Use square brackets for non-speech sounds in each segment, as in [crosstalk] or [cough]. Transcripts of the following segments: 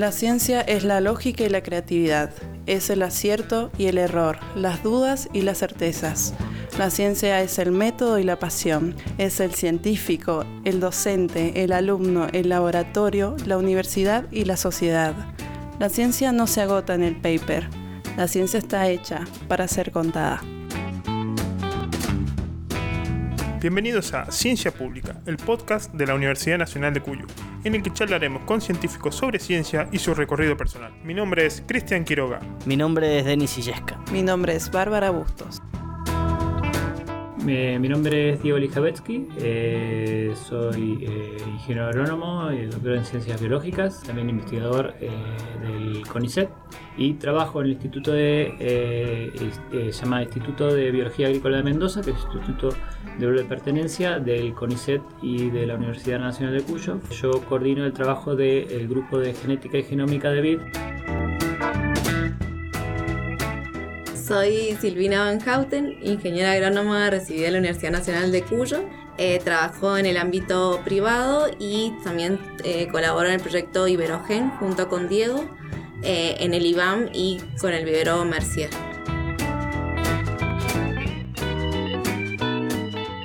La ciencia es la lógica y la creatividad, es el acierto y el error, las dudas y las certezas. La ciencia es el método y la pasión, es el científico, el docente, el alumno, el laboratorio, la universidad y la sociedad. La ciencia no se agota en el paper, la ciencia está hecha para ser contada. Bienvenidos a Ciencia Pública, el podcast de la Universidad Nacional de Cuyo, en el que charlaremos con científicos sobre ciencia y su recorrido personal. Mi nombre es Cristian Quiroga. Mi nombre es Denis Illesca. Mi nombre es Bárbara Bustos. Mi, nombre es Diego Lijavetsky, eh, soy eh, ingeniero agrónomo doctor en ciencias biológicas, también investigador eh, del CONICET y trabajo en el Instituto de, se llama Instituto de Biología Agrícola de Mendoza, que es el Instituto de de pertenencia del CONICET y de la Universidad Nacional de Cuyo. Yo coordino el trabajo del grupo de genética y genómica de BID Soy Silvina Van Houten, ingeniera agrónoma recibida de la Universidad Nacional de Cuyo. Eh, trabajo en el ámbito privado y también eh, colaboro en el proyecto Iberogen junto con Diego eh, en el IBAM y con el vivero Mercier.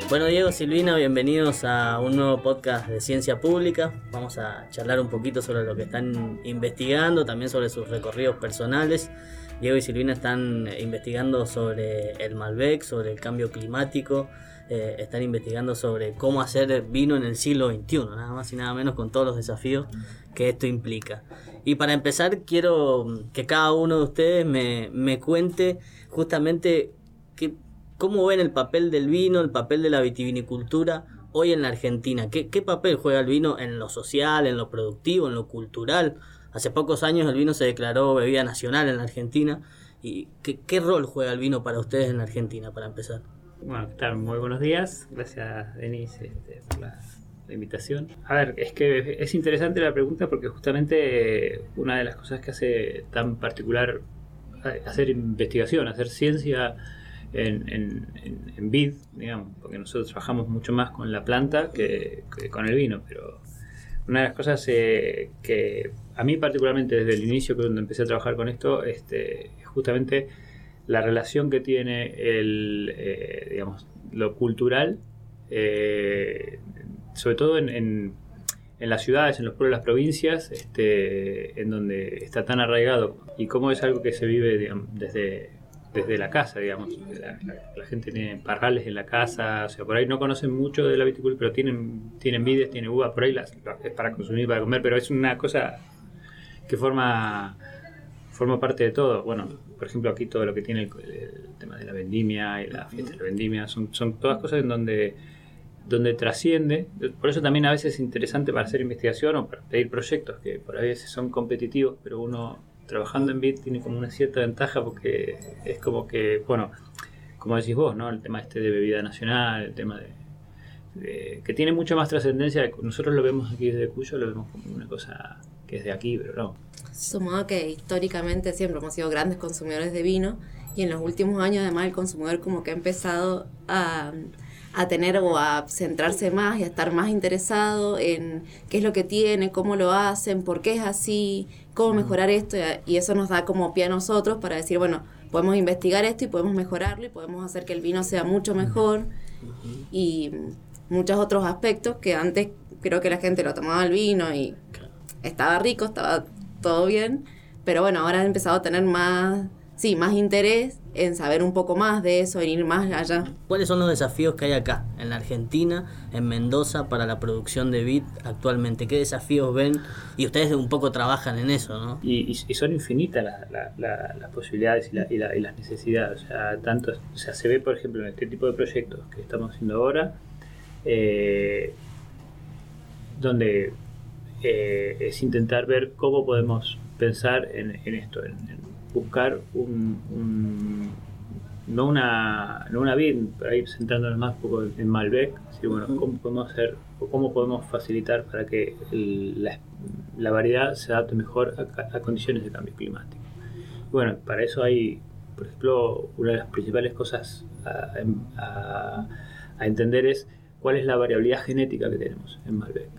Bueno, Diego, Silvina, bienvenidos a un nuevo podcast de Ciencia Pública. Vamos a charlar un poquito sobre lo que están investigando, también sobre sus recorridos personales. Diego y Silvina están eh, investigando sobre el Malbec, sobre el cambio climático, eh, están investigando sobre cómo hacer vino en el siglo XXI, nada más y nada menos con todos los desafíos que esto implica. Y para empezar, quiero que cada uno de ustedes me, me cuente justamente cómo ven el papel del vino, el papel de la vitivinicultura hoy en la Argentina. ¿Qué, ¿Qué papel juega el vino en lo social, en lo productivo, en lo cultural? Hace pocos años el vino se declaró bebida nacional en la Argentina. ¿Y qué, rol juega el vino para ustedes en la Argentina, para empezar? Bueno, ¿qué Muy buenos días. Gracias, Denis, este, por la, invitación. A ver, es que es interesante la pregunta porque justamente una de las cosas que hace tan particular hacer investigación, hacer ciencia en, en, en, vid, digamos, porque nosotros trabajamos mucho más con la planta que, que con el vino, pero una de las cosas eh, que a mí particularmente desde el inicio, cuando empecé a trabajar con esto, este, es justamente la relación que tiene el, eh, digamos, lo cultural, eh, sobre todo en, en, las ciudades, en los pueblos, las provincias, este, en donde está tan arraigado y cómo es algo que se vive desde desde la casa, digamos. La, gente tiene parrales en la casa, o sea, por ahí no conocen mucho de la viticultura, pero tienen, tienen vides, tienen uvas, por ahí las, es para consumir, para comer, pero es una cosa que forma, forma parte de todo. Bueno, por ejemplo, aquí todo lo que tiene el, tema de la vendimia y la fiesta de la vendimia, son, son todas cosas en donde donde trasciende, por eso también a veces es interesante para hacer investigación o para pedir proyectos que por ahí veces son competitivos, pero uno trabajando en Bit tiene como una cierta ventaja porque es como que, bueno, como decís vos, ¿no? El tema este de bebida nacional, el tema de, que tiene mucha más trascendencia. Nosotros lo vemos aquí desde Cuyo, lo vemos como una cosa que es de aquí, pero no. Sumado que históricamente siempre hemos sido grandes consumidores de vino y en los últimos años además el consumidor como que ha empezado a a tener o a centrarse más y a estar más interesado en qué es lo que tiene, cómo lo hacen, por qué es así, cómo mejorar esto. Y eso nos da como pie a nosotros para decir, bueno, podemos investigar esto y podemos mejorarlo y podemos hacer que el vino sea mucho mejor. Y muchos otros aspectos que antes creo que la gente lo tomaba el vino y estaba rico, estaba todo bien, pero bueno, ahora ha empezado a tener más sí, más interés en saber un poco más de eso, en ir más allá. ¿Cuáles son los desafíos que hay acá, en la Argentina, en Mendoza, para la producción de bit actualmente? ¿Qué desafíos ven? Y ustedes un poco trabajan en eso, ¿no? Y, son infinitas las posibilidades y, las necesidades. O sea, tanto, o sea, se ve, por ejemplo, en este tipo de proyectos que estamos haciendo ahora, eh, donde eh, es intentar ver cómo podemos pensar en, esto, en buscar un, no una no una pero ahí centrándonos más un poco en Malbec, bueno, cómo podemos hacer o cómo podemos facilitar para que la, variedad se adapte mejor a, condiciones de cambio climático. Bueno, para eso hay, por ejemplo, una de las principales cosas a, a entender es cuál es la variabilidad genética que tenemos en Malbec.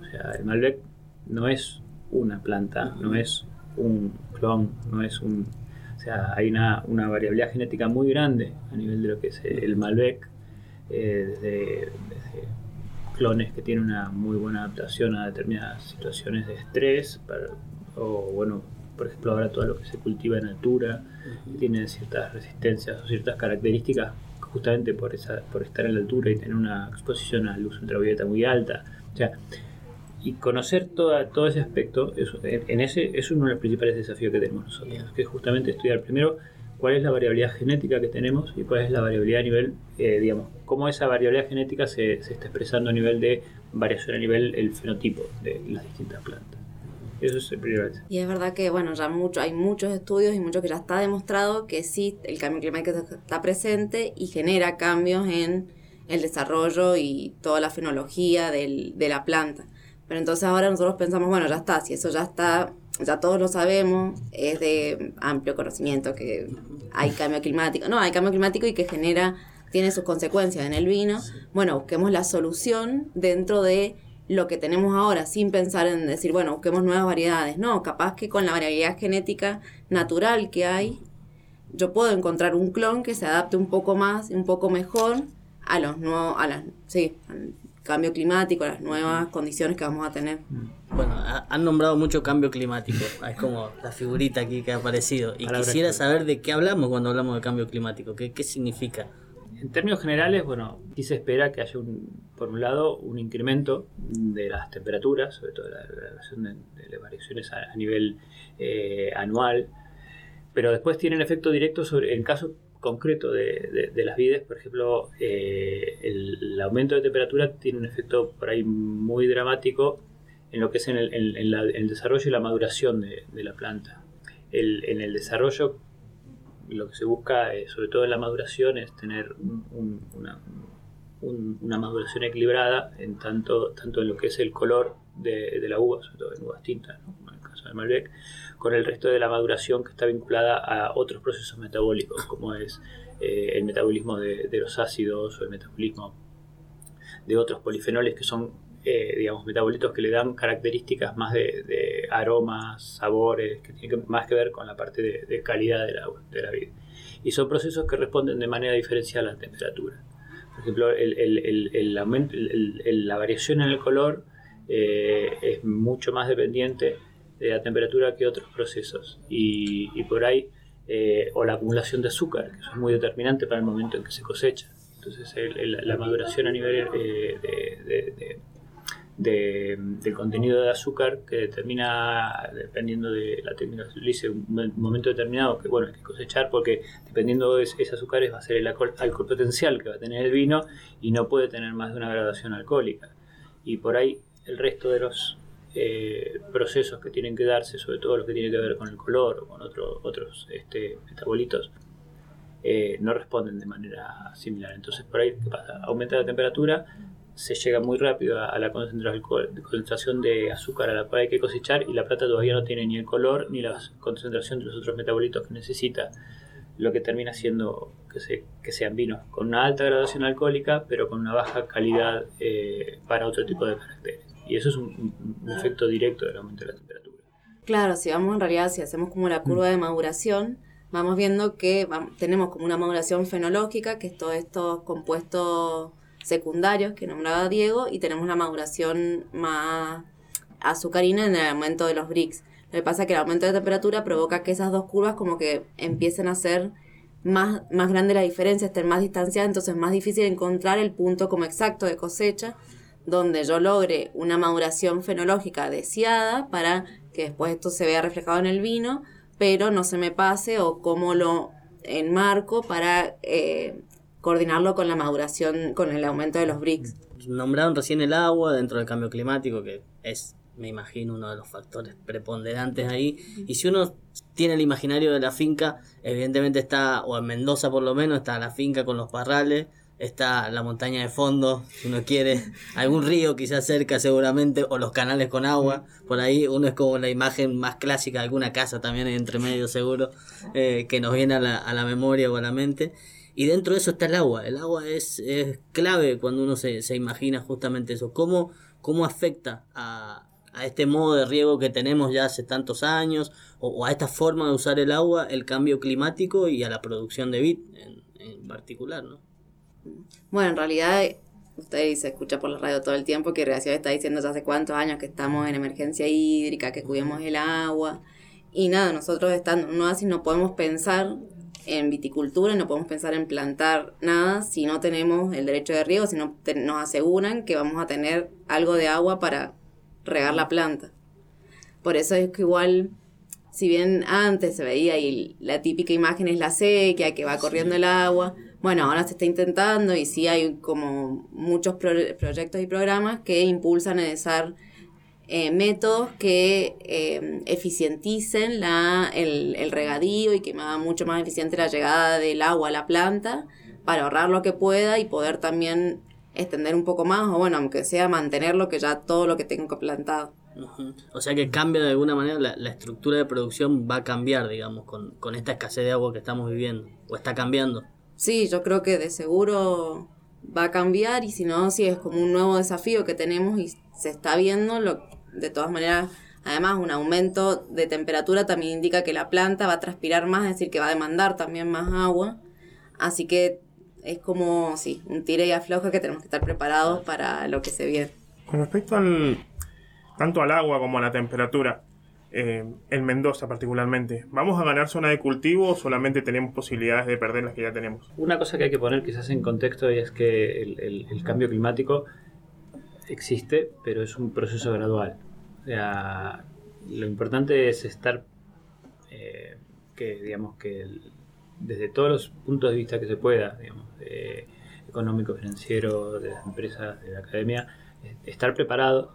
O sea, el Malbec no es una planta, no es un clon, no es un... O sea, hay una, una variabilidad genética muy grande a nivel de lo que es el Malbec, eh, desde, clones que tienen una muy buena adaptación a determinadas situaciones de estrés, o bueno, por ejemplo ahora todo lo que se cultiva en altura, tiene ciertas resistencias o ciertas características justamente por, esa, por estar en la altura y tener una exposición a luz ultravioleta muy alta. O sea, y conocer toda, todo ese aspecto, eso, en ese es uno de los principales desafíos que tenemos nosotros, que es justamente estudiar primero cuál es la variabilidad genética que tenemos y cuál es la variabilidad a nivel, eh, digamos, cómo esa variabilidad genética se, se, está expresando a nivel de variación a nivel el fenotipo de las distintas plantas. Eso es el primer Y es verdad que, bueno, ya mucho, hay muchos estudios y mucho que ya está demostrado que sí, el cambio climático está presente y genera cambios en el desarrollo y toda la fenología del, de la planta. Pero entonces ahora nosotros pensamos, bueno, ya está, si eso ya está, ya todos lo sabemos, es de amplio conocimiento que hay cambio climático. No, hay cambio climático y que genera, tiene sus consecuencias en el vino. Bueno, busquemos la solución dentro de lo que tenemos ahora, sin pensar en decir, bueno, busquemos nuevas variedades. No, capaz que con la variabilidad genética natural que hay, yo puedo encontrar un clon que se adapte un poco más, un poco mejor a los nuevos, a las, sí, cambio climático, las nuevas condiciones que vamos a tener. Bueno, han nombrado mucho cambio climático, es como la figurita aquí que ha aparecido. Y quisiera saber de qué hablamos cuando hablamos de cambio climático, qué, qué significa. En términos generales, bueno, aquí se espera que haya, un, por un lado, un incremento de las temperaturas, sobre todo la, relación de, las variaciones a, nivel eh, anual, pero después tienen efecto directo sobre, en caso concreto de, las vides, por ejemplo, eh, el, aumento de temperatura tiene un efecto por ahí muy dramático en lo que es en el, desarrollo y la maduración de, la planta. en el desarrollo, lo que se busca, eh, sobre todo en la maduración, es tener una, maduración equilibrada en tanto, tanto en lo que es el color de, la uva, sobre todo en uvas tintas, como en el caso del Malbec, con el resto de la maduración que está vinculada a otros procesos metabólicos, como es eh, el metabolismo de, los ácidos o el metabolismo de otros polifenoles que son, eh, digamos, metabolitos que le dan características más de, aromas, sabores, que tienen más que ver con la parte de, calidad de la, de la vida. Y son procesos que responden de manera diferencial a la temperatura. Por ejemplo, la variación en el color eh, es mucho más dependiente de la temperatura que otros procesos. Y, por ahí, eh, o la acumulación de azúcar, que eso es muy determinante para el momento en que se cosecha. Entonces, la maduración a nivel eh, de, de, del contenido de azúcar que determina, dependiendo de la técnica que utilice, un momento determinado que bueno hay que cosechar porque dependiendo de ese azúcar va a ser el alcohol, alcohol potencial que va a tener el vino y no puede tener más de una graduación alcohólica. Y por ahí el resto de los eh, procesos que tienen que darse, sobre todo los que tienen que ver con el color o con otros este, metabolitos, eh, no responden de manera similar. Entonces, por ahí, ¿qué pasa? Aumenta la temperatura, se llega muy rápido a, la concentración de azúcar a la cual hay que cosechar y la plata todavía no tiene ni el color ni la concentración de los otros metabolitos que necesita, lo que termina siendo que, que sean vinos con una alta graduación alcohólica, pero con una baja calidad eh, para otro tipo de caracteres. Y eso es un, efecto directo del aumento de la temperatura. Claro, si vamos en realidad, si hacemos como la curva de maduración, vamos viendo que tenemos como una maduración fenológica, que es todos estos compuestos secundarios que nombraba Diego, y tenemos la maduración más azucarina en el aumento de los Brix. Lo que pasa es que el aumento de temperatura provoca que esas dos curvas como que empiecen a ser más, más grande la diferencia, estén más distanciadas, entonces es más difícil encontrar el punto como exacto de cosecha donde yo logre una maduración fenológica deseada para que después esto se vea reflejado en el vino, pero no se me pase o cómo lo enmarco para eh, coordinarlo con la maduración, con el aumento de los bricks. Nombraron recién el agua dentro del cambio climático, que es, me imagino, uno de los factores preponderantes ahí. Y si uno tiene el imaginario de la finca, evidentemente está, o en Mendoza por lo menos, está la finca con los parrales, está la montaña de fondo, si uno quiere, algún río quizás cerca seguramente, o los canales con agua, por ahí uno es como la imagen más clásica alguna casa también entre medio seguro, eh, que nos viene a la, a la, memoria o a la mente. Y dentro de eso está el agua, el agua es, es clave cuando uno se, se, imagina justamente eso, cómo, cómo afecta a, a este modo de riego que tenemos ya hace tantos años, o, a esta forma de usar el agua, el cambio climático y a la producción de vid en, en particular, ¿no? Bueno, en realidad usted se escucha por la radio todo el tiempo que Reacción está diciendo hace cuántos años que estamos en emergencia hídrica, que cuidemos el agua. Y nada, nosotros estando no así no podemos pensar en viticultura, no podemos pensar en plantar nada si no tenemos el derecho de riego, si no nos aseguran que vamos a tener algo de agua para regar la planta. Por eso es que igual, si bien antes se veía y la típica imagen es la sequía, que va corriendo el agua, bueno, ahora se está intentando y sí hay como muchos proyectos y programas que impulsan en eh, métodos que eh, eficienticen la, el, el, regadío y que haga mucho más eficiente la llegada del agua a la planta para ahorrar lo que pueda y poder también extender un poco más o bueno, aunque sea mantener lo que ya todo lo que tengo plantado. O sea que cambia de alguna manera, la, la, estructura de producción va a cambiar, digamos, con, con esta escasez de agua que estamos viviendo, o está cambiando. Sí, yo creo que de seguro va a cambiar y si no, sí es como un nuevo desafío que tenemos y se está viendo, lo, de todas maneras, además un aumento de temperatura también indica que la planta va a transpirar más, es decir, que va a demandar también más agua, así que es como, sí, un tire y afloja que tenemos que estar preparados para lo que se viene. Con respecto al, tanto al agua como a la temperatura, eh, en Mendoza particularmente. ¿Vamos a ganar zona de cultivo o solamente tenemos posibilidades de perder las que ya tenemos? Una cosa que hay que poner quizás en contexto es que el, cambio climático existe, pero es un proceso gradual. O sea, lo importante es estar, eh, que digamos que desde todos los puntos de vista que se pueda, digamos, económico, financiero, de las empresas, de la academia, estar preparado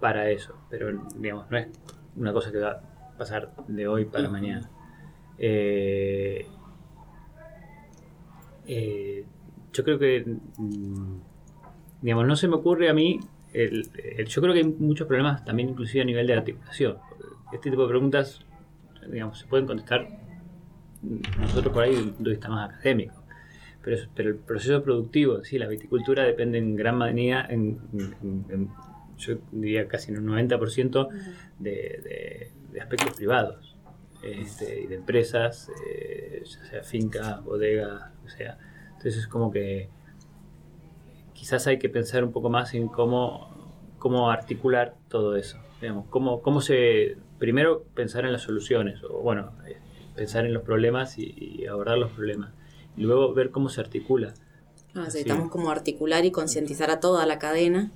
para eso, pero digamos, no es una cosa que va a pasar de hoy para mañana. Eh, eh, yo creo que, mm, digamos, no se me ocurre a mí, el, yo creo que hay muchos problemas también inclusive a nivel de articulación. Este tipo de preguntas, digamos, se pueden contestar nosotros por ahí desde un punto de vista más académico. Pero, pero el proceso productivo, sí, la viticultura depende en gran medida, en, en yo diría casi en un 90% de, de, aspectos privados este, y de empresas, eh, ya sea finca, bodega, o sea. Entonces es como que quizás hay que pensar un poco más en cómo, cómo articular todo eso. Digamos, cómo, cómo se. Primero pensar en las soluciones, o bueno, eh, pensar en los problemas y, abordar los problemas. Y luego ver cómo se articula. Ah, necesitamos como articular y concientizar a toda la cadena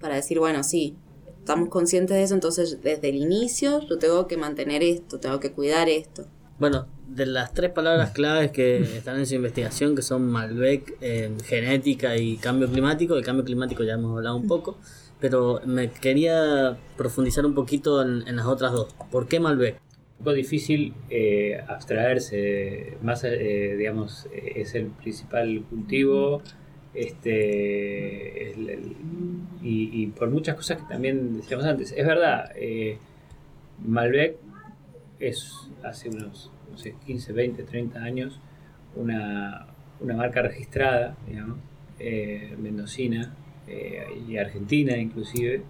para decir, bueno, sí, estamos conscientes de eso, entonces desde el inicio yo tengo que mantener esto, tengo que cuidar esto. Bueno, de las tres palabras claves que están en su investigación, que son Malbec, eh, genética y cambio climático, el cambio climático ya hemos hablado un poco, pero me quería profundizar un poquito en, las otras dos. ¿Por qué Malbec? Un poco difícil eh, abstraerse, más, eh, digamos, es el principal cultivo este, y, por muchas cosas que también decíamos antes. Es verdad, eh, Malbec es hace unos no sé, 15, 20, 30 años una, una marca registrada, digamos, eh, mendocina eh, y argentina inclusive.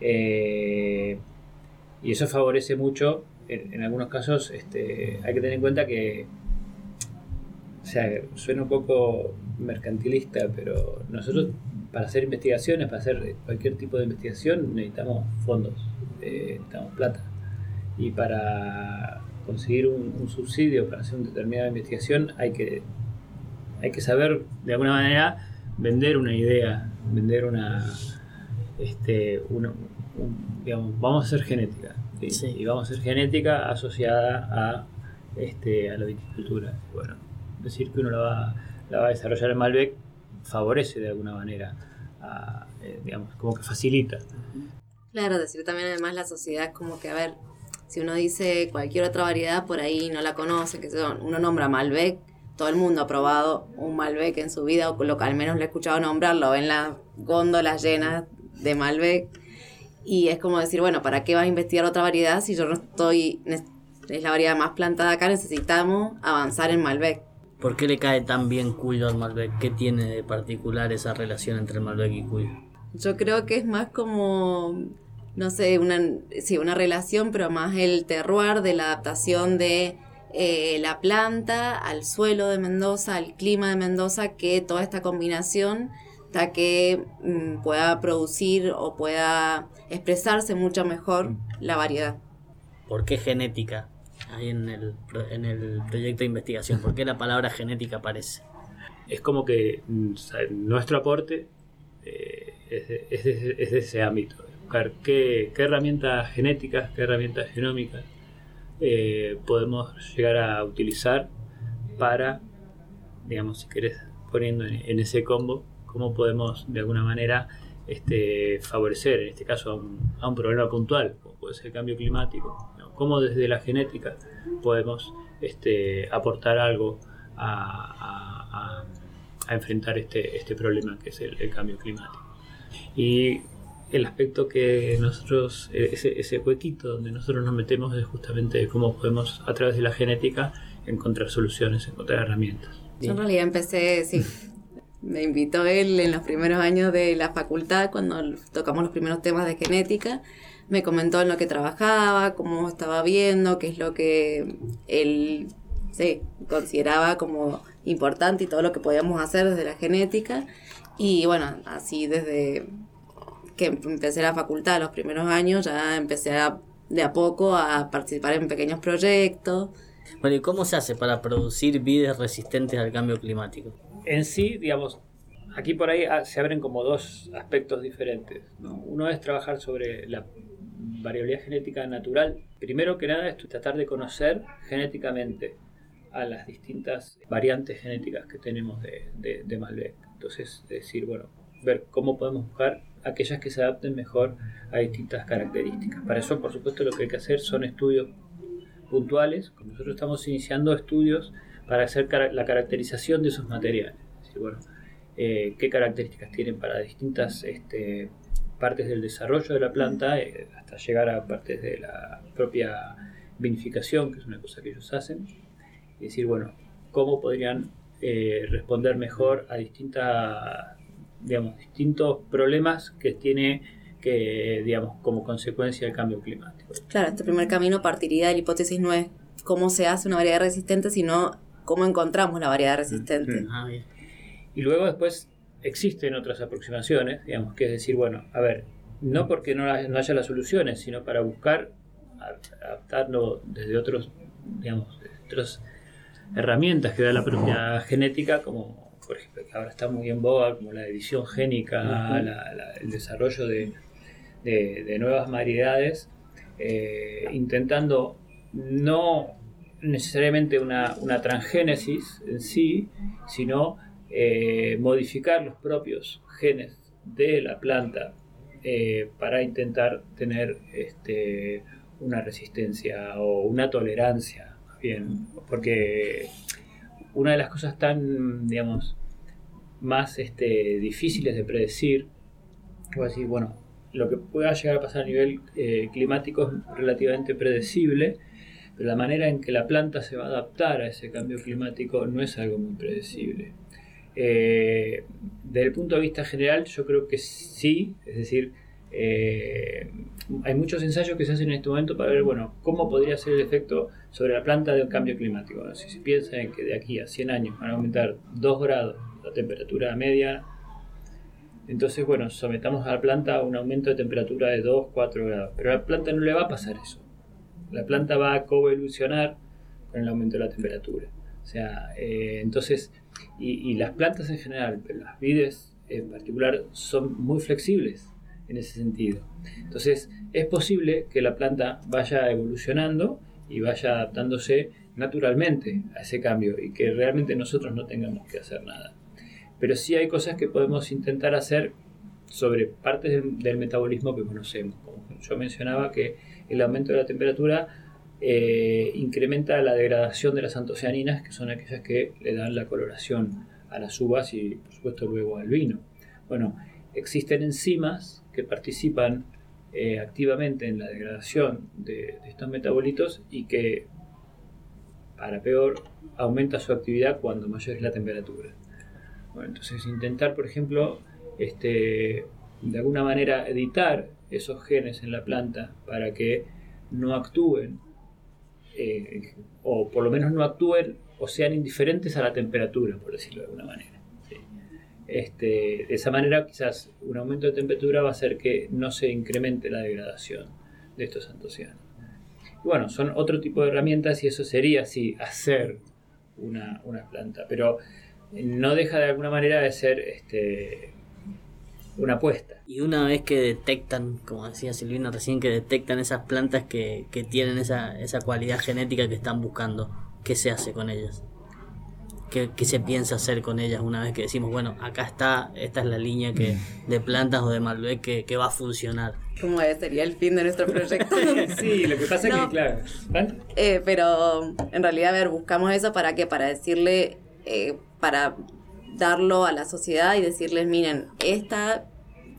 y eso favorece mucho, en, en algunos casos este, hay que tener en cuenta que o sea, suena un poco mercantilista, pero nosotros para hacer investigaciones, para hacer cualquier tipo de investigación, necesitamos fondos, eh, necesitamos plata. Y para conseguir un, subsidio para hacer una determinada investigación hay que, hay que saber de alguna manera vender una idea, vender una, este, digamos, vamos a hacer genética. Y vamos a hacer genética asociada a, este, a la viticultura. Bueno, decir que uno la va, la va a desarrollar en Malbec favorece de alguna manera, eh, digamos, como que facilita. Claro, decir también además la sociedad como que, a ver, si uno dice cualquier otra variedad por ahí no la conoce, que uno nombra Malbec, todo el mundo ha probado un Malbec en su vida, o lo que al menos le he escuchado nombrarlo en las góndolas llenas de Malbec. Y es como decir, bueno, ¿para qué vas a investigar otra variedad si yo no estoy, es la variedad más plantada acá, necesitamos avanzar en Malbec? ¿Por qué le cae tan bien Cuyo al Malbec? ¿Qué tiene de particular esa relación entre Malbec y Cuyo? Yo creo que es más como no sé, una, sí, una relación, pero más el terroir de la adaptación de eh, la planta al suelo de Mendoza, al clima de Mendoza, que toda esta combinación hasta que mm, pueda producir o pueda expresarse mucho mejor la variedad. ¿Por qué genética ahí en el, en el proyecto de investigación? ¿Por qué la palabra genética aparece? Es como que mm, nuestro aporte eh, es, de, ese ámbito, buscar qué, herramientas genéticas, qué herramientas genómicas eh, podemos llegar a utilizar para, digamos, si querés, poniendo en ese combo cómo podemos de alguna manera este, favorecer, en este caso, a un, problema puntual, como puede ser el cambio climático, cómo desde la genética podemos este, aportar algo a, enfrentar este, este problema que es el, cambio climático. Y el aspecto que nosotros, ese, ese huequito donde nosotros nos metemos es justamente cómo podemos a través de la genética encontrar soluciones, encontrar herramientas. Yo en realidad empecé, sí, me invitó él en los primeros años de la facultad, cuando tocamos los primeros temas de genética. Me comentó en lo que trabajaba, cómo estaba viendo, qué es lo que él sí, consideraba como importante y todo lo que podíamos hacer desde la genética. Y bueno, así desde que empecé la facultad, los primeros años, ya empecé de a poco a participar en pequeños proyectos. Bueno, ¿y cómo se hace para producir vides resistentes al cambio climático? En sí, digamos, aquí por ahí ah, se abren como dos aspectos diferentes. Uno es trabajar sobre la variabilidad genética natural. Primero que nada es tratar de conocer genéticamente a las distintas variantes genéticas que tenemos de, de, Malbec. Entonces, decir, bueno, ver cómo podemos buscar aquellas que se adapten mejor a distintas características. Para eso, por supuesto, lo que hay que hacer son estudios puntuales. Nosotros estamos iniciando estudios para hacer la caracterización de esos materiales. Es decir, bueno, eh, qué características tienen para distintas este, partes del desarrollo de la planta, eh, hasta llegar a partes de la propia vinificación, que es una cosa que ellos hacen. Y decir, bueno, cómo podrían eh, responder mejor a distintas, digamos, distintos problemas que tiene que, digamos, como consecuencia del cambio climático. Claro, este primer camino partiría de la hipótesis no es cómo se hace una variedad resistente, sino cómo encontramos la variedad resistente. Ah, y luego después existen otras aproximaciones, digamos, que es decir, bueno, a ver, no porque no, haya las soluciones, sino para buscar adaptarlo desde otros, digamos, otras herramientas que da la propia genética, como por ejemplo, que ahora está muy en boga, como la edición génica, el desarrollo de, nuevas variedades, eh, intentando no necesariamente una, transgénesis en sí, sino eh, modificar los propios genes de la planta eh, para intentar tener este, una resistencia o una tolerancia, bien, porque una de las cosas tan, digamos, más este, difíciles de predecir, a decir, bueno, lo que pueda llegar a pasar a nivel eh, climático es relativamente predecible, pero la manera en que la planta se va a adaptar a ese cambio climático no es algo muy predecible. Eh, desde el punto de vista general, yo creo que sí, es decir, eh, hay muchos ensayos que se hacen en este momento para ver, bueno, cómo podría ser el efecto sobre la planta del cambio climático. Si se piensa en que de aquí a 100 años van a aumentar 2 grados la temperatura media, entonces, bueno, sometamos a la planta a un aumento de temperatura de 2, 4 grados. Pero a la planta no le va a pasar eso la planta va a coevolucionar con el aumento de la temperatura. O sea, eh, entonces, y, las plantas en general, pero las vides en particular, son muy flexibles en ese sentido. Entonces, es posible que la planta vaya evolucionando y vaya adaptándose naturalmente a ese cambio y que realmente nosotros no tengamos que hacer nada. Pero sí hay cosas que podemos intentar hacer sobre partes del, metabolismo que conocemos. Como yo mencionaba que el aumento de la temperatura eh, incrementa la degradación de las antocianinas, que son aquellas que le dan la coloración a las uvas y por supuesto luego al vino. Bueno, existen enzimas que participan eh, activamente en la degradación de, estos metabolitos y que, para peor, aumenta su actividad cuando mayor es la temperatura. Bueno, entonces intentar, por ejemplo, este, de alguna manera editar esos genes en la planta para que no actúen, eh, o por lo menos no actúen o sean indiferentes a la temperatura, por decirlo de alguna manera. Este, de esa manera quizás un aumento de temperatura va a hacer que no se incremente la degradación de estos antocianos. bueno, son otro tipo de herramientas y eso sería así, hacer una, planta, pero no deja de alguna manera de ser este, una apuesta. Y una vez que detectan, como decía Silvina recién, que detectan esas plantas que, que tienen esa, esa cualidad genética que están buscando, ¿qué se hace con ellas? ¿Qué, se piensa hacer con ellas una vez que decimos, bueno, acá está, esta es la línea que, de plantas o de Malbec que, va a funcionar? ¿Cómo sería el fin de nuestro proyecto? [laughs] sí, lo que pasa es que, claro. Eh, pero en realidad, a ver, buscamos eso para qué? Para decirle, eh, para darlo a la sociedad y decirles, miren, esta,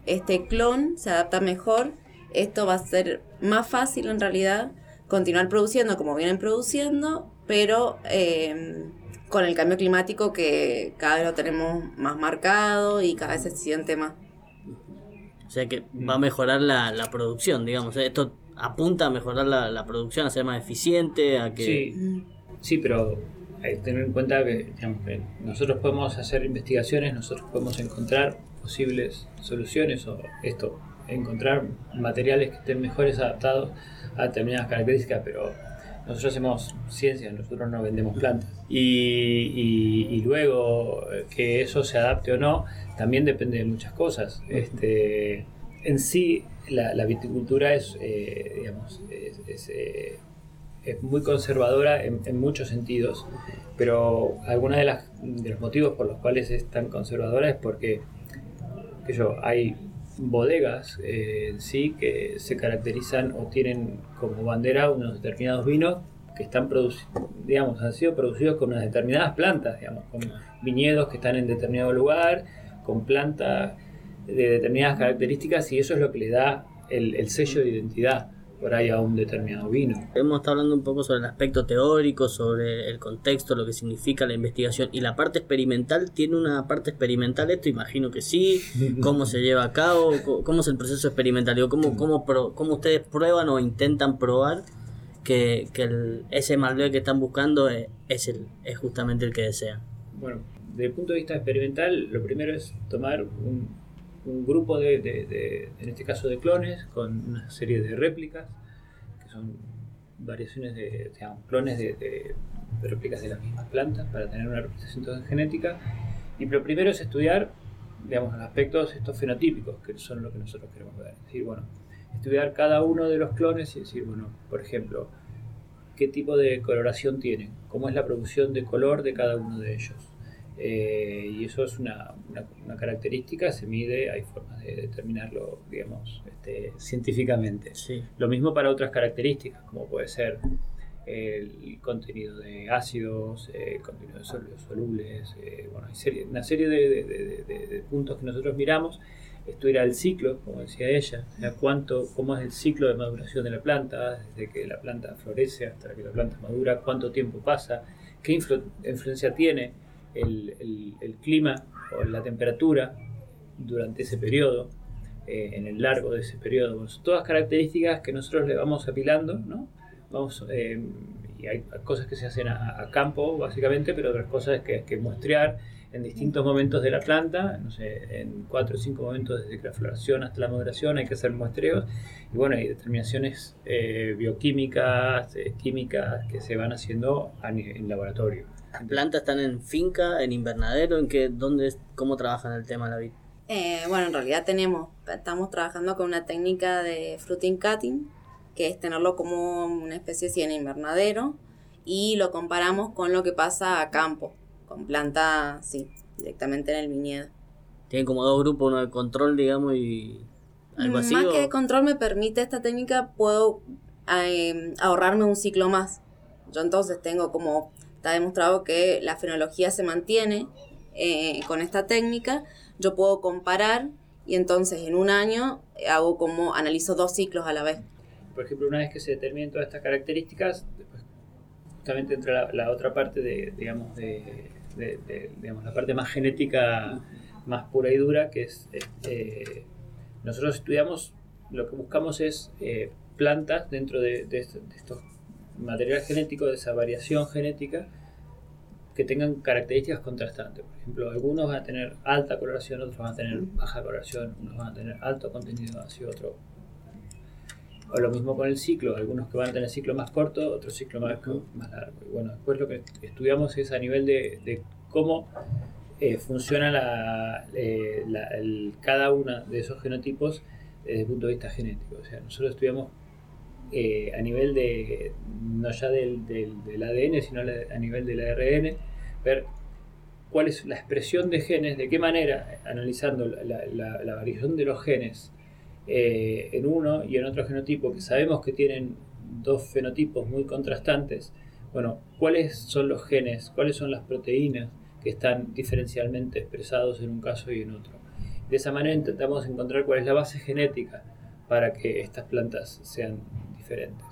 este clon se adapta mejor, esto va a ser más fácil en realidad continuar produciendo como vienen produciendo, pero eh, con el cambio climático que cada vez lo tenemos más marcado y cada vez se siente más. O sea que va a mejorar la, producción, digamos. Esto apunta a mejorar la, producción, a ser más eficiente, a que... Sí, sí pero hay que tener en cuenta que, nosotros podemos hacer investigaciones, nosotros podemos encontrar posibles soluciones o esto, encontrar materiales que estén mejores adaptados a determinadas características, pero nosotros hacemos ciencia, nosotros no vendemos plantas. Y, luego eh, que eso se adapte o no, también depende de muchas cosas. Este, en sí, la, viticultura es, eh, digamos, es, eh, es, muy conservadora en, muchos sentidos, pero algunos de, de los motivos por los cuales es tan conservadora es porque que yo, hay bodegas eh, sí que se caracterizan o tienen como bandera unos determinados vinos que están digamos, han sido producidos con unas determinadas plantas, digamos, con viñedos que están en determinado lugar, con plantas de determinadas características y eso es lo que le da el sello de identidad por ahí a un determinado vino. Hemos estado hablando un poco sobre el aspecto teórico, sobre el contexto, lo que significa la investigación y la parte experimental. ¿Tiene una parte experimental esto? Imagino que sí. [laughs] ¿Cómo se lleva a cabo? ¿Cómo es el proceso experimental? ¿Cómo, cómo, cómo ustedes prueban o intentan probar que, que ese Malbec que están buscando es, el, es justamente el que desean? Bueno, desde el punto de vista experimental, lo primero es tomar un, un grupo de, en este caso de clones, con una serie de réplicas, que son variaciones de, clones de, réplicas de las mismas plantas para tener una representación genética. Y lo primero es estudiar, digamos, los aspectos estos fenotípicos, que son lo que nosotros queremos ver. Es decir, bueno, estudiar cada uno de los clones y decir, bueno, por ejemplo, qué tipo de coloración tienen, cómo es la producción de color de cada uno de ellos eh, y eso es una, una, característica, se mide, hay formas de determinarlo, digamos, este, científicamente. Lo mismo para otras características, como puede ser el contenido de ácidos, el eh, contenido de sólidos solubles, eh, bueno, hay una serie de, de, puntos que nosotros miramos. Esto era el ciclo, como decía ella, cuánto, cómo es el ciclo de maduración de la planta, desde que la planta florece hasta que la planta madura, cuánto tiempo pasa, qué influencia tiene el, el, clima o la temperatura durante ese periodo, eh, en el largo de ese periodo. todas características que nosotros le vamos apilando, ¿no? Vamos, eh, y hay cosas que se hacen a, campo, básicamente, pero otras cosas que hay que muestrear en distintos momentos de la planta, no sé, en cuatro o cinco momentos desde la floración hasta la maduración hay que hacer muestreos y bueno, hay determinaciones eh, bioquímicas, químicas que se van haciendo en laboratorio. ¿Las plantas están en finca, en invernadero? ¿En qué, dónde, cómo trabajan el tema la vid? Eh, bueno, en realidad tenemos, estamos trabajando con una técnica de fruiting cutting, que es tenerlo como una especie así en invernadero, y lo comparamos con lo que pasa a campo, con plantas, sí, directamente en el viñedo. Tienen como dos grupos, uno de control, digamos, y algo así. Más que de control me permite esta técnica, puedo eh, ahorrarme un ciclo más. Yo entonces tengo como Está demostrado que la fenología se mantiene eh, con esta técnica. Yo puedo comparar y entonces en un año hago como analizo dos ciclos a la vez. Por ejemplo, una vez que se determinen todas estas características, justamente entra la, otra parte de, digamos, de, digamos, la parte más genética, más pura y dura, que es, eh, Nosotros estudiamos, lo que buscamos es eh, plantas dentro de, de de estos materiales genéticos, de esa variación genética, que tengan características contrastantes. Por ejemplo, algunos van a tener alta coloración, otros van a tener baja coloración, unos van a tener alto contenido de ácido, otros o lo mismo con el ciclo, algunos que van a tener ciclo más corto, otros ciclo más, más largo. Y bueno, después lo que estudiamos es a nivel de, de cómo eh, funciona la, eh, la- el- cada uno de esos genotipos desde el punto de vista genético. O sea, nosotros estudiamos eh, a nivel de, no ya del, del- ADN, sino a nivel del ARN, ver cuál es la expresión de genes, de qué manera, analizando la, la- la variación de los genes eh, en uno y en otro genotipo, que sabemos que tienen dos fenotipos muy contrastantes, bueno, cuáles son los genes, cuáles son las proteínas que están diferencialmente expresados en un caso y en otro. De esa manera intentamos encontrar cuál es la base genética para que estas plantas sean diferentes.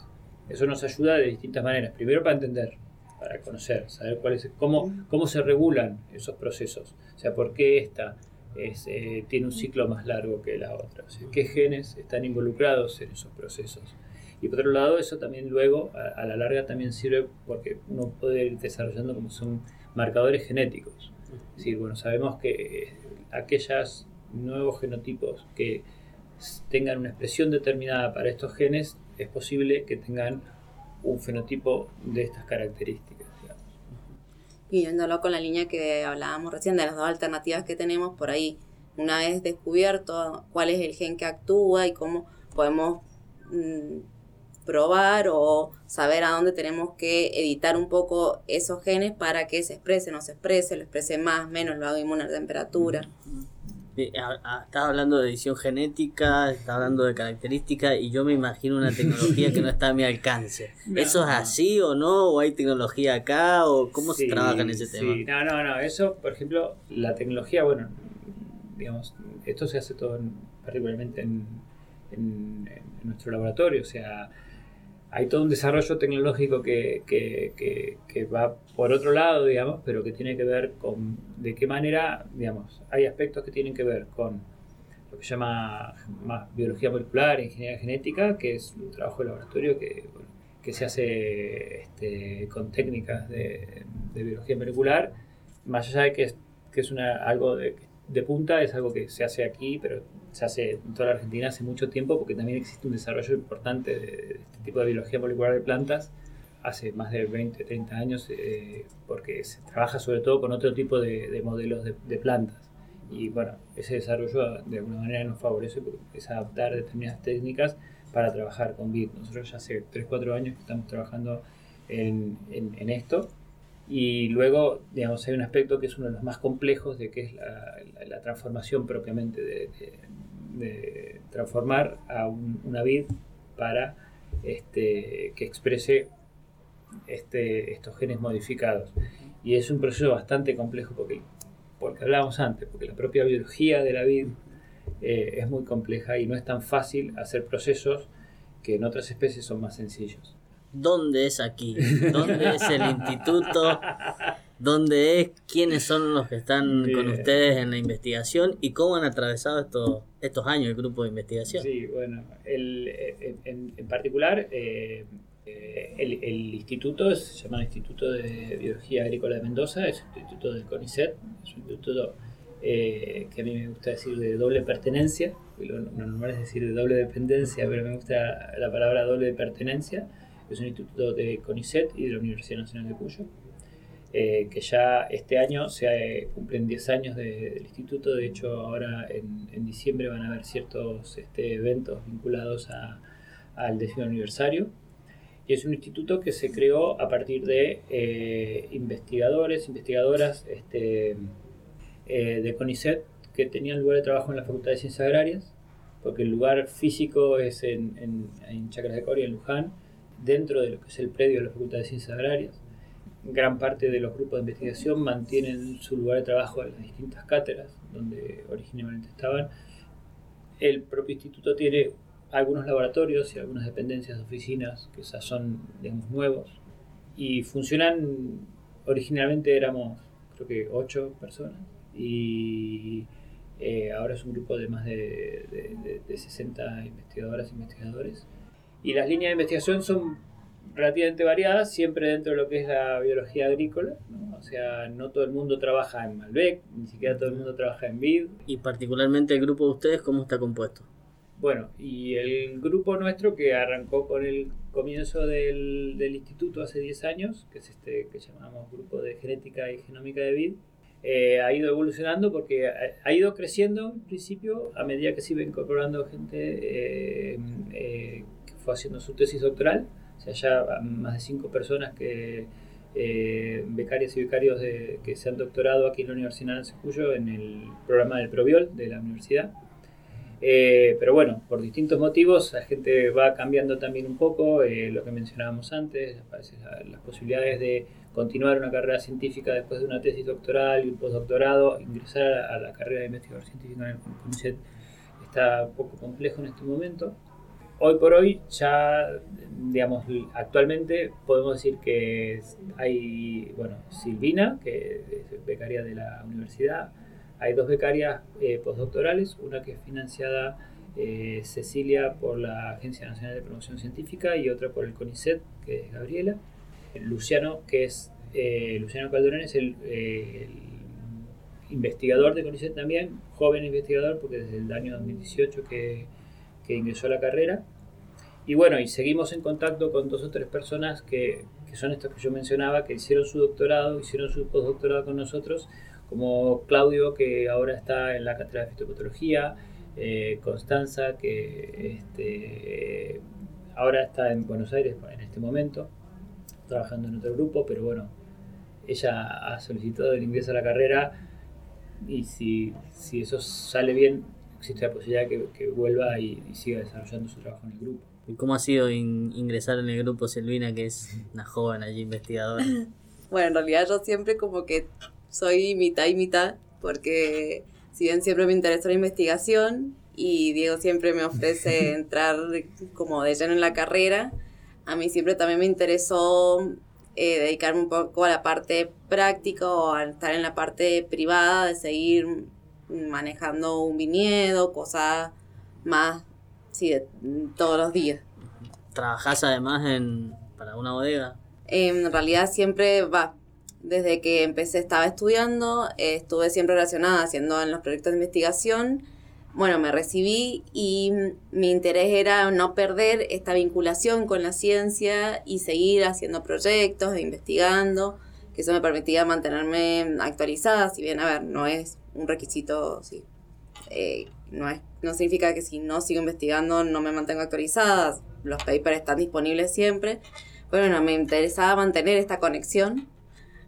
Eso nos ayuda de distintas maneras. Primero para entender, para conocer, saber cuál es, cómo, cómo se regulan esos procesos. O sea, por qué esta es, eh, tiene un ciclo más largo que la otra. O sea, qué genes están involucrados en esos procesos. Y por otro lado, eso también luego, a, a la larga, también sirve porque uno puede ir desarrollando como son marcadores genéticos. Es decir, bueno, sabemos que eh, aquellos nuevos genotipos que tengan una expresión determinada para estos genes, es posible que tengan un fenotipo de estas características. digamos. Y yéndolo con la línea que hablábamos recién de las dos alternativas que tenemos por ahí, una vez descubierto cuál es el gen que actúa y cómo podemos mm, probar o saber a dónde tenemos que editar un poco esos genes para que se exprese, no se exprese, lo exprese más, menos, lo haga inmune a la temperatura. A- a- Estás hablando de edición genética, estás hablando de características y yo me imagino una tecnología que no está a mi alcance. [laughs] No. ¿Eso es así o no? ¿O hay tecnología acá? ¿O cómo se trabaja en ese sí. tema? No, no, no. Eso, por ejemplo, la tecnología, bueno, digamos, esto se hace todo en- particularmente en, en- en nuestro laboratorio. O sea, hay todo un desarrollo tecnológico que, que- que- que va por otro lado, digamos, pero que tiene que ver con de qué manera, digamos, hay aspectos que tienen que ver con lo que se llama más biología molecular, ingeniería genética, que es un trabajo de laboratorio que, que se hace este, con técnicas de, de biología molecular, más allá de que es, que es una, algo de, de punta, es algo que se hace aquí, pero se hace en toda la Argentina hace mucho tiempo, porque también existe un desarrollo importante de, este tipo de biología molecular de plantas hace más de 20, 30 años, eh, porque se trabaja sobre todo con otro tipo de, de modelos de, de plantas. Y bueno, ese desarrollo de alguna manera nos favorece porque es adaptar determinadas técnicas para trabajar con vid. Nosotros ya hace 3, 4 años que estamos trabajando en, en- en esto. Y luego, digamos, hay un aspecto que es uno de los más complejos de que es la, la- la transformación propiamente de, de- de transformar a un- una vid para este, que exprese este, estos genes modificados. Y es un proceso bastante complejo porque, porque hablábamos antes, porque la propia biología de la vid eh, es muy compleja y no es tan fácil hacer procesos que en otras especies son más sencillos. ¿Dónde es aquí? ¿Dónde es el instituto? [laughs] ¿Dónde es? ¿Quiénes son los que están con ustedes en la investigación? ¿Y cómo han atravesado estos, estos años el grupo de investigación? Sí, bueno, el- en, en- particular, eh, eh, el, el instituto se llama Instituto de Biología Agrícola de Mendoza, es un instituto del CONICET, es un instituto eh, que a mí me gusta decir de doble pertenencia, lo normal es decir de doble dependencia, pero me gusta la palabra doble pertenencia, es un instituto de CONICET y de la Universidad Nacional de Cuyo. Eh, que ya este año se eh, cumplen 10 años de- del instituto, de hecho ahora en, en diciembre van a haber ciertos este, eventos vinculados a- al décimo aniversario. Y es un instituto que se creó a partir de eh, investigadores, investigadoras este, eh, de CONICET que tenían lugar de trabajo en la Facultad de Ciencias Agrarias, porque el lugar físico es en, en, en Chacras de Coria, en Luján, dentro de lo que es el predio de la Facultad de Ciencias Agrarias gran parte de los grupos de investigación mantienen su lugar de trabajo en las distintas cátedras donde originalmente estaban. El propio instituto tiene algunos laboratorios y algunas dependencias de oficinas que esas son digamos, nuevos y funcionan originalmente éramos creo que ocho personas y, Eh, ahora es un grupo de más de, de, de 60 investigadoras e investigadores. Y las líneas de investigación son relativamente variadas, siempre dentro de lo que es la biología agrícola. O sea, no todo el mundo trabaja en Malbec, ni siquiera todo el mundo trabaja en vid. Y particularmente el grupo de ustedes, ¿cómo está compuesto? Bueno, y el grupo nuestro que arrancó con el comienzo del, del instituto hace 10 años, que es este que llamamos Grupo de Genética y Genómica de Vid, eh, ha ido evolucionando porque ha, ido creciendo en principio a medida que se iba incorporando gente eh, eh, que fue haciendo su tesis doctoral. Sea, ya más de cinco personas que becarias y becarios que se han doctorado aquí en la Universidad de Cuyo en el programa del Proviol de la universidad. pero bueno, por distintos motivos la gente va cambiando también un poco lo que mencionábamos antes, las posibilidades de continuar una carrera científica después de una tesis doctoral y un postdoctorado, ingresar a la carrera de investigador científico en el CONICET está un poco complejo en este momento. Hoy por hoy ya, digamos, actualmente podemos decir que hay, bueno, Silvina, que es becaria de la universidad, hay dos becarias eh, postdoctorales, una que es financiada eh, Cecilia por la Agencia Nacional de Promoción Científica y otra por el CONICET, que es Gabriela. Luciano, que es eh, Luciano Calderón, es el, investigador de CONICET también, joven investigador, porque desde el año 2018 que, ingresó a la carrera. Y bueno, y seguimos en contacto con dos o tres personas que, son estas que yo mencionaba, que hicieron su doctorado, hicieron su postdoctorado con nosotros, como Claudio, que ahora está en la cátedra de fitopatología, eh, Constanza, que este, ahora está en Buenos Aires en este momento, trabajando en otro grupo, pero bueno, ella ha solicitado el ingreso a la carrera y si, si eso sale bien, existe la posibilidad que, que vuelva y, siga desarrollando su trabajo en el grupo. ¿Y cómo ha sido ingresar en el grupo Silvina, que es una joven allí investigadora? [laughs] bueno, en realidad yo siempre como que soy mitad y mitad, porque si bien siempre me interesa la investigación y Diego siempre me ofrece [laughs] entrar como de lleno en la carrera, a mí siempre también me interesó eh, dedicarme un poco a la parte práctica o a estar en la parte privada, de seguir manejando un viñedo, cosas más, sí, de, todos los días. ¿Trabajás además en, para una bodega? En realidad siempre va. Desde que empecé estaba estudiando, estuve siempre relacionada haciendo en los proyectos de investigación bueno, me recibí y mi interés era no perder esta vinculación con la ciencia y seguir haciendo proyectos, investigando, que eso me permitía mantenerme actualizada, si bien, a ver, no es un requisito, sí, eh, no, es, no significa que si no sigo investigando no me mantengo actualizada, los papers están disponibles siempre, pero bueno, me interesaba mantener esta conexión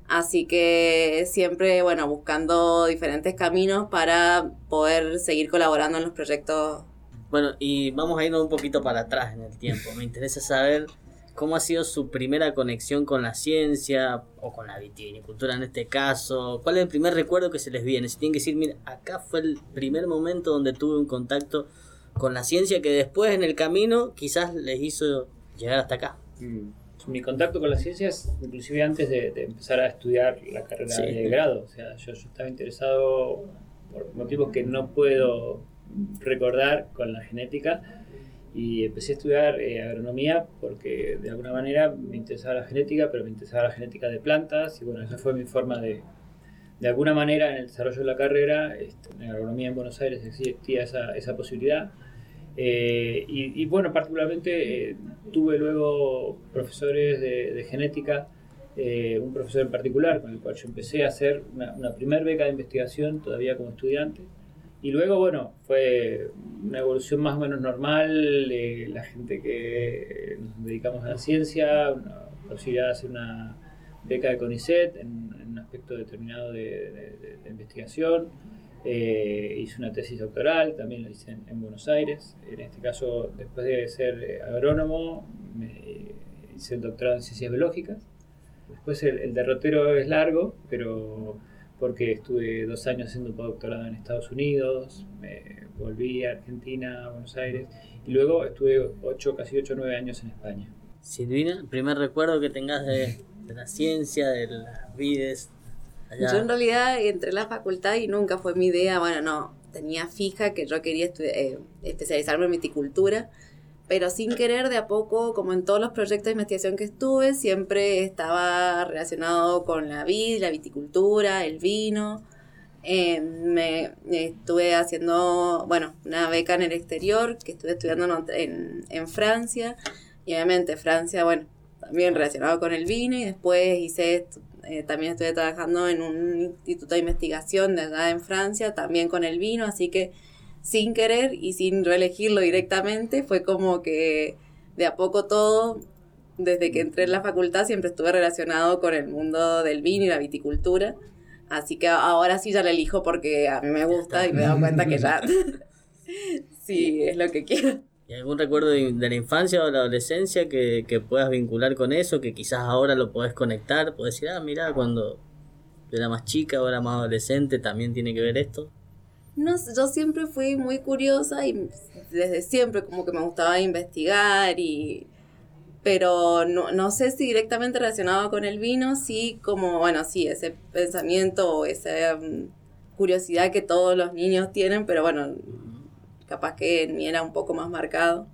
Así que siempre, bueno, buscando diferentes caminos para poder seguir colaborando en los proyectos. Bueno, y vamos a irnos un poquito para atrás en el tiempo. Me interesa saber cómo ha sido su primera conexión con la ciencia o con la vitivinicultura en este caso. ¿Cuál es el primer recuerdo que se les viene? Si tienen que decir, mira, acá fue el primer momento donde tuve un contacto con la ciencia que después en el camino quizás les hizo llegar hasta acá. Mm mi contacto con las ciencias, inclusive antes de, empezar a estudiar la carrera de grado. O sea, yo, estaba interesado por motivos que no puedo recordar con la genética y empecé a estudiar eh, agronomía porque de alguna manera me interesaba la genética, pero me interesaba la genética de plantas y bueno, esa fue mi forma de, de alguna manera en el desarrollo de la carrera, este, en agronomía en Buenos Aires existía esa, esa posibilidad eh, y, bueno, particularmente eh, tuve luego profesores de, genética, eh, un profesor en particular con el cual yo empecé a hacer una, una primera beca de investigación todavía como estudiante. Y luego, bueno, fue una evolución más o menos normal, la gente que nos dedicamos a la ciencia, una posibilidad de hacer una beca de CONICET en, un aspecto determinado de, de investigación. Eh, hice una tesis doctoral, también la hice en, Buenos Aires. En este caso, después de ser eh, agrónomo, me hice el doctorado en ciencias biológicas. Después el, derrotero es largo, pero porque estuve dos años haciendo un doctorado en Estados Unidos, me volví a Argentina, a Buenos Aires, y luego estuve ocho, casi ocho o nueve años en España. Silvina, el primer recuerdo que tengas de, de la ciencia, de las vides, yo en realidad entré a la facultad y nunca fue mi idea, bueno, no, tenía fija que yo quería eh, especializarme en viticultura, pero sin querer de a poco, como en todos los proyectos de investigación que estuve, siempre estaba relacionado con la vid, la viticultura, el vino. Eh, me estuve haciendo, bueno, una beca en el exterior, que estuve estudiando en, en Francia, y obviamente Francia, bueno, también relacionado con el vino, y después hice eh, también estuve trabajando en un instituto de investigación de allá en Francia, también con el vino, así que sin querer y sin reelegirlo directamente, fue como que de a poco todo, desde que entré en la facultad, siempre estuve relacionado con el mundo del vino y la viticultura. Así que ahora sí ya lo elijo porque a mí me gusta y me he dado cuenta que ya [laughs] sí es lo que quiero. ¿Y algún recuerdo de, la infancia o la adolescencia que, puedas vincular con eso, que quizás ahora lo podés conectar? Podés decir, ah, mira, cuando era más chica o era más adolescente también tiene que ver esto. No, yo siempre fui muy curiosa y desde siempre como que me gustaba investigar y pero no, no sé si directamente relacionado con el vino, sí como, bueno, sí, ese pensamiento o esa mm, curiosidad que todos los niños tienen, pero bueno, capaz que en mí era un poco más marcado.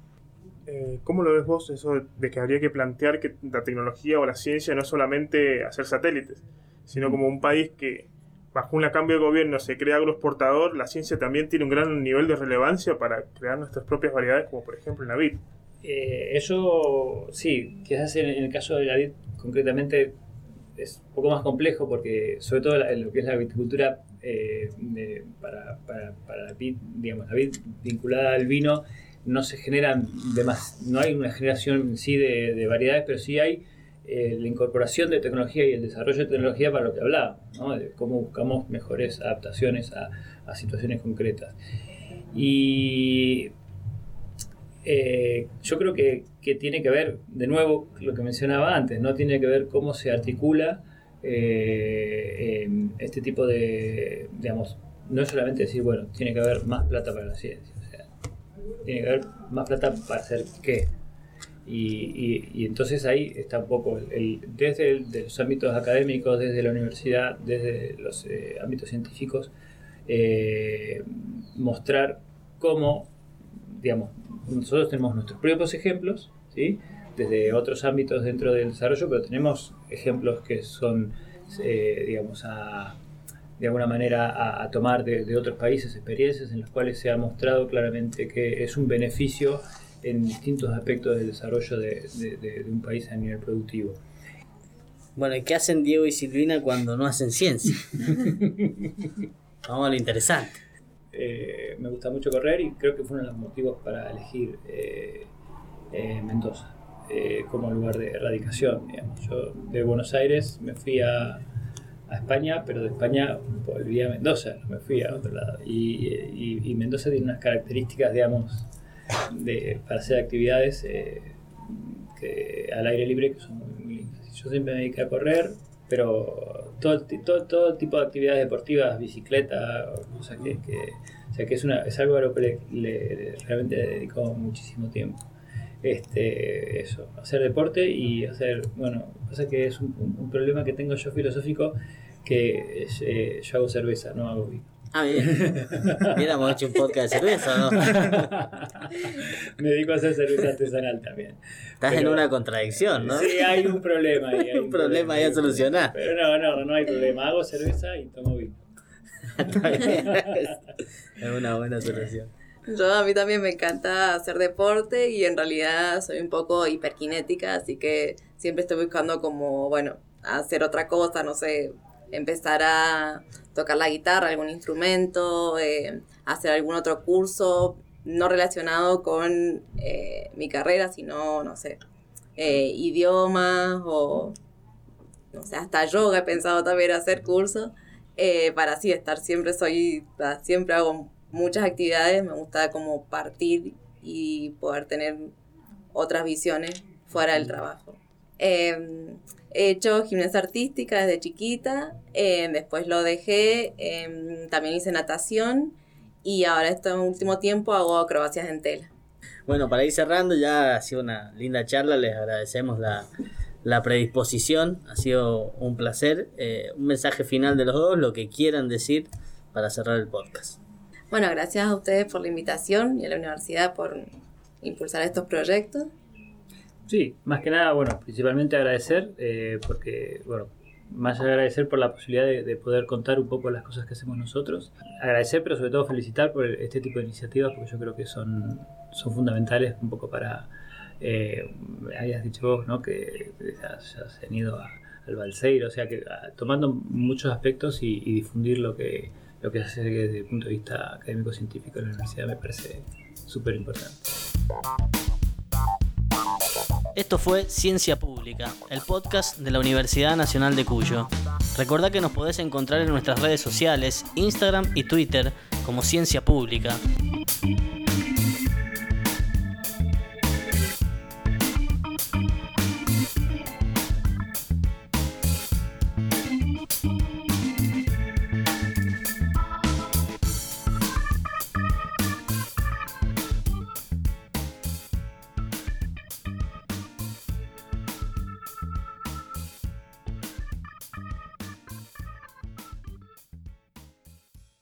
Eh, ¿Cómo lo ves vos eso de que habría que plantear que la tecnología o la ciencia no es solamente hacer satélites, sino como un país que bajo un cambio de gobierno se crea agroexportador, la ciencia también tiene un gran nivel de relevancia para crear nuestras propias variedades, como por ejemplo la vid? Eh, eso sí, quizás en, el caso de la vid concretamente es un poco más complejo porque sobre todo en lo que es la viticultura eh, para, la vid, digamos, la vid vinculada al vino, no se generan demás, no hay una generación en sí de, variedades, pero sí hay eh, la incorporación de tecnología y el desarrollo de tecnología para lo que hablaba, ¿no? de cómo buscamos mejores adaptaciones a, a situaciones concretas. Y eh, yo creo que, tiene que ver, de nuevo, lo que mencionaba antes, no tiene que ver cómo se articula eh, este tipo de, digamos, no es solamente decir, bueno, tiene que haber más plata para la ciencia, tiene que haber más plata para hacer qué. Y, entonces ahí está un poco, el, desde los ámbitos académicos, desde la universidad, desde los eh, ámbitos científicos, eh, mostrar cómo, digamos, nosotros tenemos nuestros propios ejemplos, ¿sí? desde otros ámbitos dentro del desarrollo, pero tenemos ejemplos que son, eh, digamos, a, de alguna manera a, tomar de, otros países experiencias en las cuales se ha mostrado claramente que es un beneficio en distintos aspectos del desarrollo de, un país a nivel productivo. Bueno, ¿y qué hacen Diego y Silvina cuando no hacen ciencia? [laughs] Vamos a lo interesante. Eh, me gusta mucho correr y creo que fue uno de los motivos para elegir eh, Mendoza. Eh, como lugar de erradicación. Yo de Buenos Aires me fui a, a, España, pero de España volví a Mendoza, no me fui a otro lado. Y, y, Mendoza tiene unas características, digamos, de, para hacer actividades eh, que, al aire libre que son muy, lindas. Yo siempre me dediqué a correr, pero todo, todo, todo tipo de actividades deportivas, bicicleta, cosas que, que, o sea, que es, una, es algo a lo que le, realmente le dedico muchísimo tiempo este, eso, hacer deporte y hacer, bueno, pasa que es un, problema que tengo yo filosófico, que eh, yo hago cerveza, no hago vino. Ah, bien. Hubiéramos hecho un podcast de cerveza, ¿no? [laughs] Me dedico a hacer cerveza artesanal también. Estás en una contradicción, ¿no? Sí, hay un problema ahí. Hay [laughs] un, problema, ahí a solucionar. Pero no, no, no hay problema. Hago cerveza y tomo vino. [laughs] es una buena solución. Yo a mí también me encanta hacer deporte y en realidad soy un poco hiperkinética, así que siempre estoy buscando como, bueno, hacer otra cosa, no sé, empezar a tocar la guitarra, algún instrumento, eh, hacer algún otro curso no relacionado con eh, mi carrera, sino, no sé, eh, idiomas o, no sé, hasta yoga he pensado también hacer cursos, para así estar siempre, soy, siempre hago muchas actividades, me gusta como partir y poder tener otras visiones fuera del trabajo. Em, he hecho gimnasia artística desde chiquita, em, después lo dejé, em, también hice natación y ahora este último tiempo hago acrobacias en tela. Bueno, para ir cerrando, ya ha sido una linda charla, les agradecemos la, la predisposición, ha sido un placer. Eh, un mensaje final de los dos, lo que quieran decir para cerrar el podcast. Bueno, gracias a ustedes por la invitación y a la universidad por impulsar estos proyectos. Sí, más que nada, bueno, principalmente agradecer, eh, porque, bueno, más agradecer por la posibilidad de, poder contar un poco las cosas que hacemos nosotros. Agradecer, pero sobre todo felicitar por este tipo de iniciativas, porque yo creo que son, son fundamentales un poco para, eh, hayas dicho vos, ¿no? Que ya, se han ido al Balseiro, o sea, que ah, tomando muchos aspectos y, y difundir lo que lo que se hace desde el punto de vista académico-científico en la universidad me parece súper importante. Esto fue Ciencia Pública, el podcast de la Universidad Nacional de Cuyo. Recordá que nos podés encontrar en nuestras redes sociales, Instagram y Twitter como Ciencia Pública.